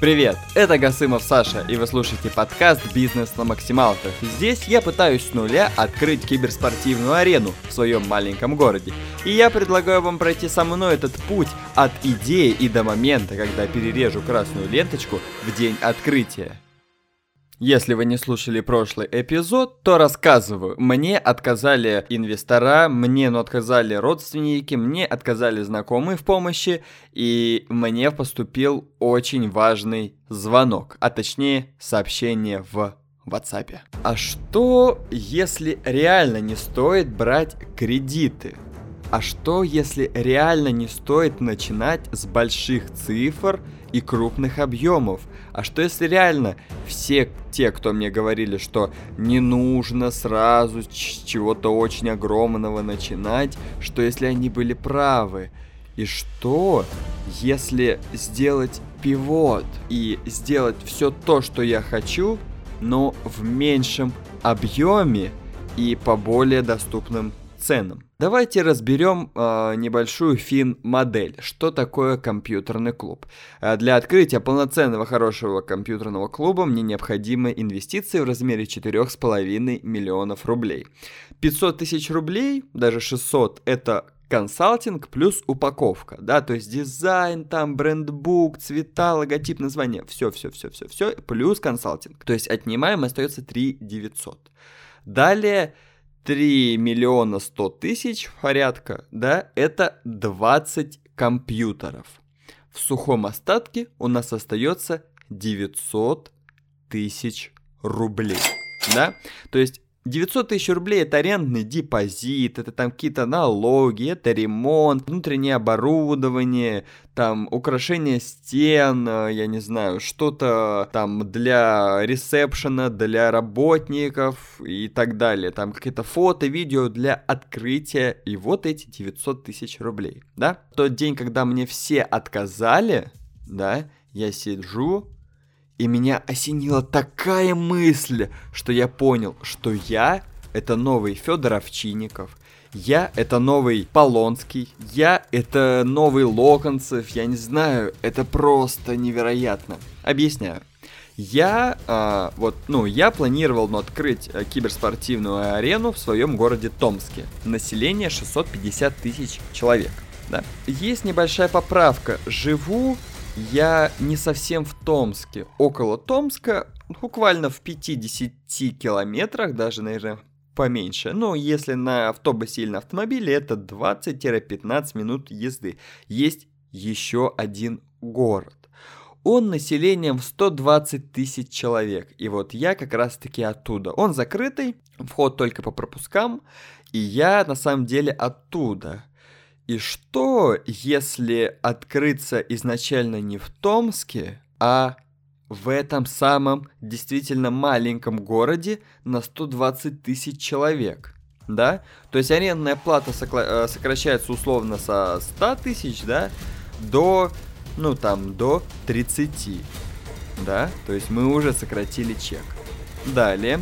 Привет, это Гасымов Саша, и вы слушаете подкаст «Бизнес на максималках». Здесь я пытаюсь с нуля открыть киберспортивную арену в своем маленьком городе. И я предлагаю вам пройти со мной этот путь от идеи и до момента, когда перережу красную ленточку в день открытия. Если вы не слушали прошлый эпизод, то рассказываю. Мне отказали инвестора, мне ну, отказали родственники, мне отказали знакомые в помощи, и мне поступил очень важный звонок, а точнее сообщение в WhatsApp. А что, если реально не стоит брать кредиты? А что, если реально не стоит начинать с больших цифр и крупных объемов? А что, если реально все те, кто мне говорили, что не нужно сразу с чего-то очень огромного начинать, что если они были правы? И что, если сделать пивот и сделать все то, что я хочу, но в меньшем объеме и по более доступным ценам. Давайте разберем э, небольшую фин-модель. Что такое компьютерный клуб? Э, для открытия полноценного хорошего компьютерного клуба мне необходимы инвестиции в размере 4,5 миллионов рублей. 500 тысяч рублей, даже 600, это консалтинг плюс упаковка, да, то есть дизайн, там, брендбук, цвета, логотип, название, все, все, все, все, все, плюс консалтинг. То есть отнимаем, остается 3 900. Далее 3 миллиона 100 тысяч порядка, да, это 20 компьютеров. В сухом остатке у нас остается 900 тысяч рублей, да, то есть 900 тысяч рублей это арендный депозит, это там какие-то налоги, это ремонт, внутреннее оборудование, там украшение стен, э, я не знаю, что-то там для ресепшена, для работников и так далее. Там какие-то фото, видео для открытия. И вот эти 900 тысяч рублей, да? Тот день, когда мне все отказали, да, я сижу, и меня осенила такая мысль, что я понял, что я это новый Федор Овчинников, я это новый Полонский, я это новый Локонцев, я не знаю, это просто невероятно. Объясняю. Я, э, вот, ну, я планировал ну, открыть э, киберспортивную арену в своем городе Томске. Население 650 тысяч человек. Да. Есть небольшая поправка. Живу я не совсем в Томске. Около Томска, буквально в 50 километрах, даже, наверное, поменьше. Но если на автобусе или на автомобиле, это 20-15 минут езды. Есть еще один город. Он населением в 120 тысяч человек. И вот я как раз таки оттуда. Он закрытый, вход только по пропускам. И я на самом деле оттуда. И что, если открыться изначально не в Томске, а в этом самом действительно маленьком городе на 120 тысяч человек? Да? То есть арендная плата э, сокращается условно со 100 тысяч, да, до, ну там, до 30. Да? То есть мы уже сократили чек. Далее.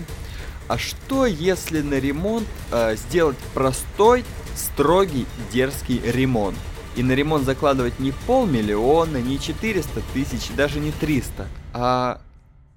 А что если на ремонт э, сделать простой строгий, дерзкий ремонт. И на ремонт закладывать не полмиллиона, не 400 тысяч, даже не 300, а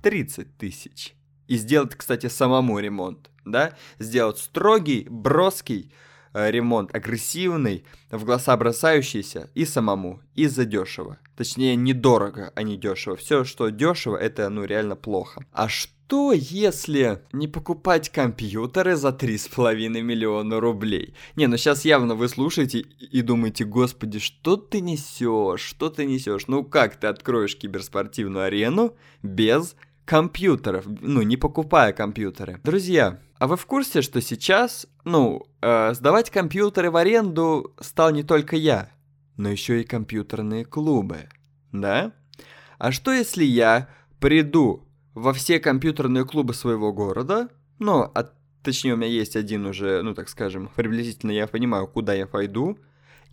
30 тысяч. И сделать, кстати, самому ремонт, да? Сделать строгий, броский э, ремонт, агрессивный, в глаза бросающийся и самому, и задешево. Точнее, недорого, а не дешево. Все, что дешево, это, ну, реально плохо. А что что если не покупать компьютеры за 3,5 миллиона рублей? Не, ну сейчас явно вы слушаете и думаете, господи, что ты несешь, что ты несешь? Ну как ты откроешь киберспортивную арену без компьютеров, ну не покупая компьютеры? Друзья, а вы в курсе, что сейчас, ну, э, сдавать компьютеры в аренду стал не только я, но еще и компьютерные клубы, да? А что если я приду во все компьютерные клубы своего города, ну, а, точнее у меня есть один уже, ну, так скажем, приблизительно я понимаю, куда я пойду,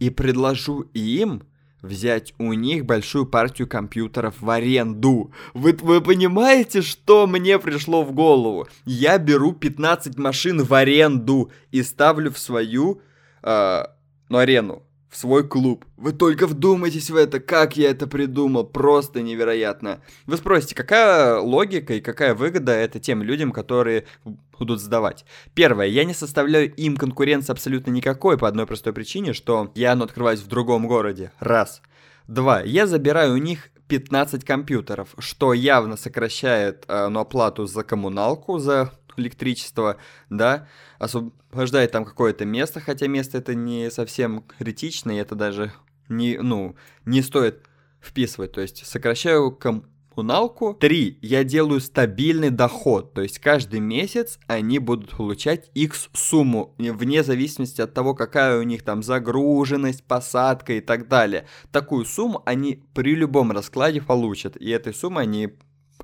и предложу им взять у них большую партию компьютеров в аренду. Вы, вы понимаете, что мне пришло в голову? Я беру 15 машин в аренду и ставлю в свою, э, ну, арену. В свой клуб. Вы только вдумайтесь в это, как я это придумал, просто невероятно. Вы спросите, какая логика и какая выгода это тем людям, которые будут сдавать? Первое, я не составляю им конкуренции абсолютно никакой по одной простой причине, что я ну, открываюсь в другом городе. Раз. Два, я забираю у них 15 компьютеров, что явно сокращает э, ну, оплату за коммуналку, за электричество, да, освобождает там какое-то место, хотя место это не совсем критично, и это даже не, ну, не стоит вписывать, то есть сокращаю коммуналку. Три, я делаю стабильный доход, то есть каждый месяц они будут получать X сумму, вне зависимости от того, какая у них там загруженность, посадка и так далее. Такую сумму они при любом раскладе получат, и этой суммой они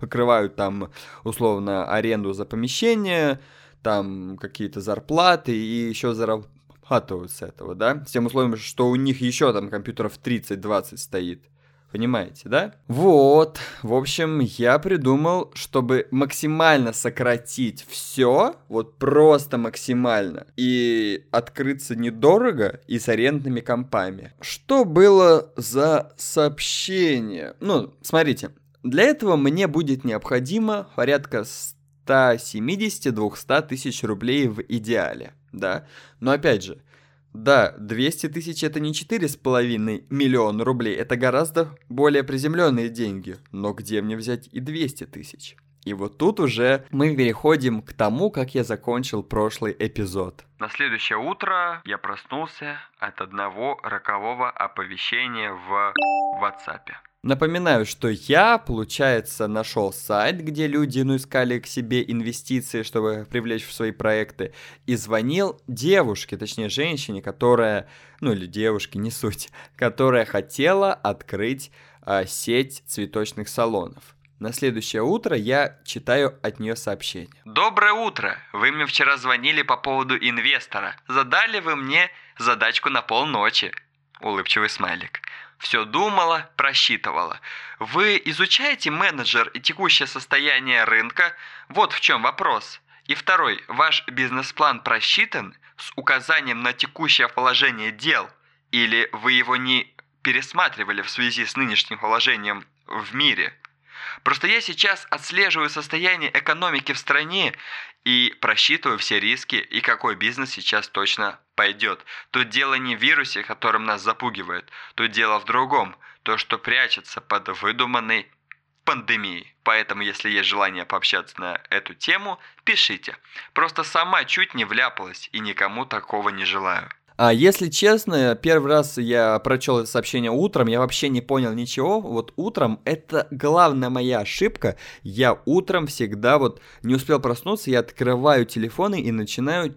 покрывают там условно аренду за помещение, там какие-то зарплаты и еще зарабатывают с этого, да? С тем условием, что у них еще там компьютеров 30-20 стоит. Понимаете, да? Вот, в общем, я придумал, чтобы максимально сократить все, вот просто максимально, и открыться недорого и с арендными компами. Что было за сообщение? Ну, смотрите, для этого мне будет необходимо порядка 170-200 тысяч рублей в идеале, да. Но опять же, да, 200 тысяч это не 4,5 миллиона рублей, это гораздо более приземленные деньги. Но где мне взять и 200 тысяч? И вот тут уже мы переходим к тому, как я закончил прошлый эпизод. На следующее утро я проснулся от одного рокового оповещения в WhatsApp. Напоминаю, что я, получается, нашел сайт, где люди ну, искали к себе инвестиции, чтобы привлечь в свои проекты, и звонил девушке, точнее женщине, которая, ну или девушке, не суть, которая хотела открыть а, сеть цветочных салонов. На следующее утро я читаю от нее сообщение. Доброе утро! Вы мне вчера звонили по поводу инвестора. Задали вы мне задачку на полночи. Улыбчивый смайлик все думала, просчитывала. Вы изучаете менеджер и текущее состояние рынка? Вот в чем вопрос. И второй, ваш бизнес-план просчитан с указанием на текущее положение дел? Или вы его не пересматривали в связи с нынешним положением в мире? Просто я сейчас отслеживаю состояние экономики в стране и просчитываю все риски и какой бизнес сейчас точно пойдет. Тут дело не в вирусе, которым нас запугивает, тут дело в другом, то, что прячется под выдуманной пандемией. Поэтому, если есть желание пообщаться на эту тему, пишите. Просто сама чуть не вляпалась и никому такого не желаю. А если честно, первый раз я прочел это сообщение утром, я вообще не понял ничего. Вот утром это главная моя ошибка. Я утром всегда вот не успел проснуться, я открываю телефоны и начинаю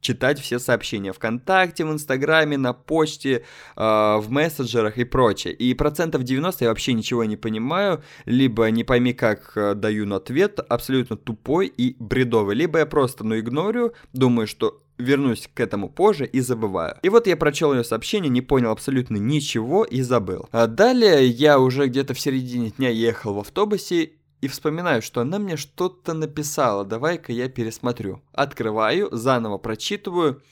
читать все сообщения ВКонтакте, в Инстаграме, на почте, э, в мессенджерах и прочее. И процентов 90 я вообще ничего не понимаю, либо не пойми как э, даю на ответ, абсолютно тупой и бредовый, либо я просто ну игнорю, думаю, что вернусь к этому позже и забываю. И вот я прочел ее сообщение, не понял абсолютно ничего и забыл. А далее я уже где-то в середине дня ехал в автобусе и вспоминаю, что она мне что-то написала, давай-ка я пересмотрю. Открываю, заново прочитываю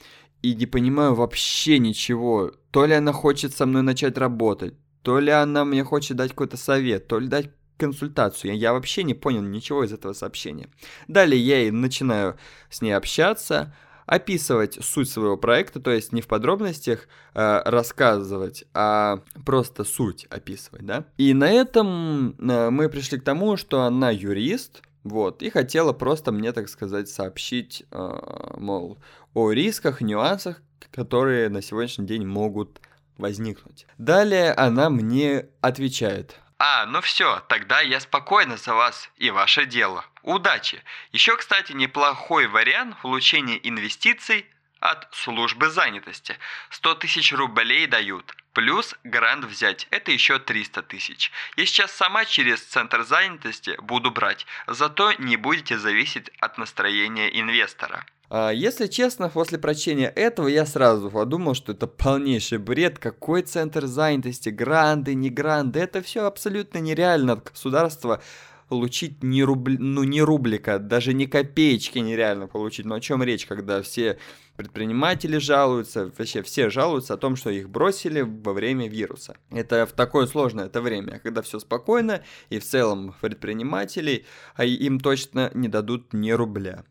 и не понимаю вообще ничего. То ли она хочет со мной начать работать, то ли она мне хочет дать какой-то совет, то ли дать консультацию. Я вообще не понял ничего из этого сообщения. Далее я и начинаю с ней общаться, описывать суть своего проекта, то есть не в подробностях э, рассказывать, а просто суть описывать, да. И на этом э, мы пришли к тому, что она юрист, вот, и хотела просто мне, так сказать, сообщить, э, мол, о рисках, нюансах, которые на сегодняшний день могут возникнуть. Далее она мне отвечает. А, ну все, тогда я спокойно за вас и ваше дело. Удачи! Еще, кстати, неплохой вариант получения инвестиций от службы занятости. 100 тысяч рублей дают. Плюс грант взять, это еще 300 тысяч. Я сейчас сама через центр занятости буду брать, зато не будете зависеть от настроения инвестора. А, если честно, после прочтения этого я сразу подумал, что это полнейший бред. Какой центр занятости, гранды, не гранды, это все абсолютно нереально от государства получить ни, рубли, ну, ни рублика, даже ни копеечки нереально получить. Но о чем речь, когда все предприниматели жалуются, вообще все жалуются о том, что их бросили во время вируса. Это в такое сложное это время, когда все спокойно, и в целом предпринимателей а им точно не дадут ни рубля.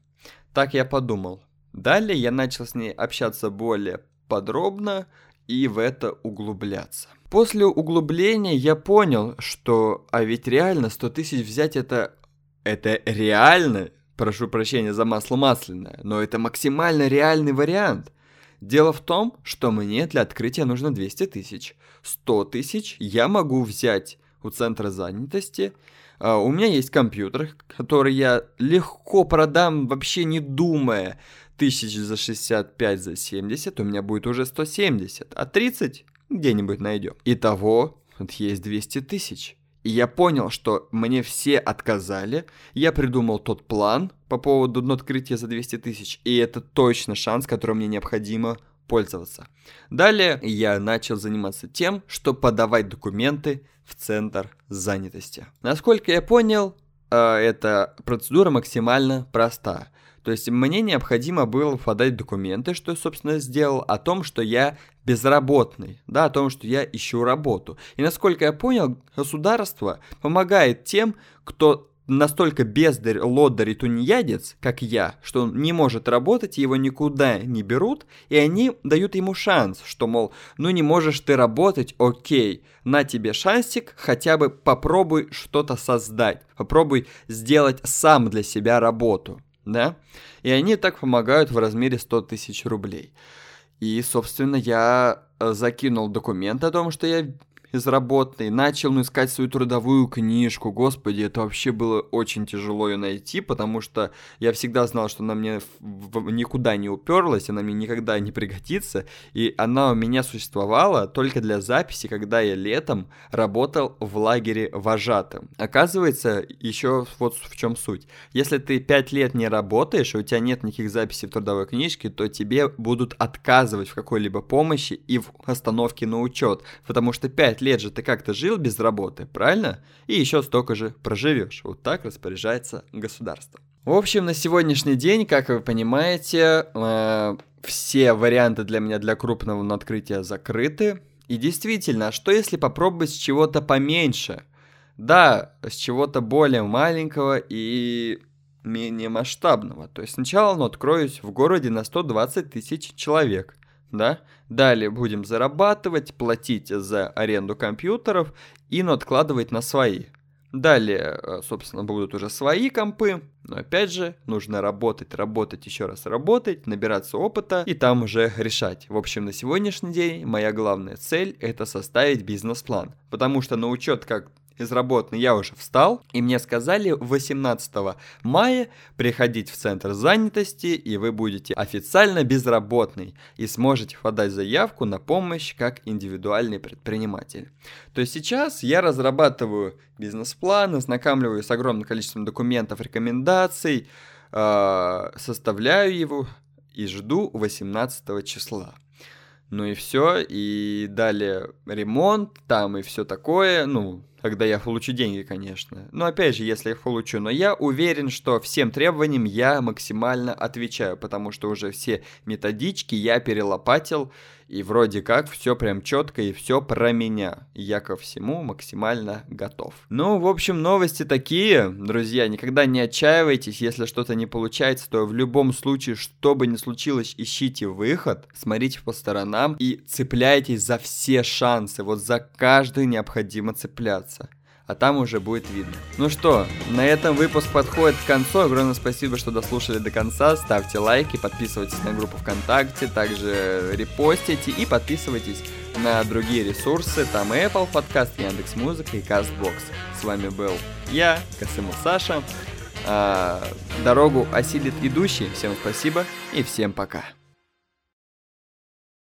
Так я подумал. Далее я начал с ней общаться более подробно и в это углубляться. После углубления я понял, что, а ведь реально 100 тысяч взять это, это реально, прошу прощения за масло масляное, но это максимально реальный вариант. Дело в том, что мне для открытия нужно 200 тысяч. 100 тысяч я могу взять у центра занятости. Uh, у меня есть компьютер, который я легко продам, вообще не думая. Тысяч за 65, за 70, у меня будет уже 170, а 30 где-нибудь найдем. Итого, вот есть 200 тысяч. И я понял, что мне все отказали. Я придумал тот план по поводу открытия за 200 тысяч. И это точно шанс, которым мне необходимо пользоваться. Далее я начал заниматься тем, что подавать документы в центр занятости. Насколько я понял, э, эта процедура максимально проста. То есть мне необходимо было подать документы, что я, собственно, сделал, о том, что я безработный, да, о том, что я ищу работу. И насколько я понял, государство помогает тем, кто настолько бездарь, лоддарь и тунеядец, как я, что он не может работать, его никуда не берут, и они дают ему шанс, что, мол, ну не можешь ты работать, окей, на тебе шансик, хотя бы попробуй что-то создать, попробуй сделать сам для себя работу да, и они так помогают в размере 100 тысяч рублей. И, собственно, я э, закинул документ о том, что я безработный, начал ну, искать свою трудовую книжку. Господи, это вообще было очень тяжело ее найти, потому что я всегда знал, что она мне никуда не уперлась, она мне никогда не пригодится, и она у меня существовала только для записи, когда я летом работал в лагере вожатым. Оказывается, еще вот в чем суть. Если ты 5 лет не работаешь, и у тебя нет никаких записей в трудовой книжке, то тебе будут отказывать в какой-либо помощи и в остановке на учет, потому что 5 лет же ты как-то жил без работы, правильно? И еще столько же проживешь. Вот так распоряжается государство. В общем, на сегодняшний день, как вы понимаете, э, все варианты для меня для крупного открытия закрыты. И действительно, а что если попробовать с чего-то поменьше? Да, с чего-то более маленького и менее масштабного. То есть сначала ну, откроюсь в городе на 120 тысяч человек да. Далее будем зарабатывать, платить за аренду компьютеров и откладывать на свои. Далее, э, собственно, будут уже свои компы, но опять же, нужно работать, работать, еще раз работать, набираться опыта и там уже решать. В общем, на сегодняшний день моя главная цель это составить бизнес-план, потому что на учет как безработный, я уже встал, и мне сказали 18 мая приходить в центр занятости, и вы будете официально безработный и сможете подать заявку на помощь как индивидуальный предприниматель. То есть сейчас я разрабатываю бизнес-план, ознакомливаюсь с огромным количеством документов, рекомендаций, э, составляю его и жду 18 числа. Ну и все, и далее ремонт там и все такое, ну, когда я получу деньги, конечно. Но опять же, если я их получу. Но я уверен, что всем требованиям я максимально отвечаю, потому что уже все методички я перелопатил, и вроде как все прям четко и все про меня. Я ко всему максимально готов. Ну, в общем, новости такие, друзья. Никогда не отчаивайтесь, если что-то не получается, то в любом случае, что бы ни случилось, ищите выход, смотрите по сторонам и цепляйтесь за все шансы. Вот за каждый необходимо цепляться а там уже будет видно. Ну что, на этом выпуск подходит к концу. Огромное спасибо, что дослушали до конца. Ставьте лайки, подписывайтесь на группу ВКонтакте, также репостите и подписывайтесь на другие ресурсы. Там Apple подкаст, Яндекс Музыка и Castbox. С вами был я, Касымов Саша. А, дорогу осилит идущий. Всем спасибо и всем пока.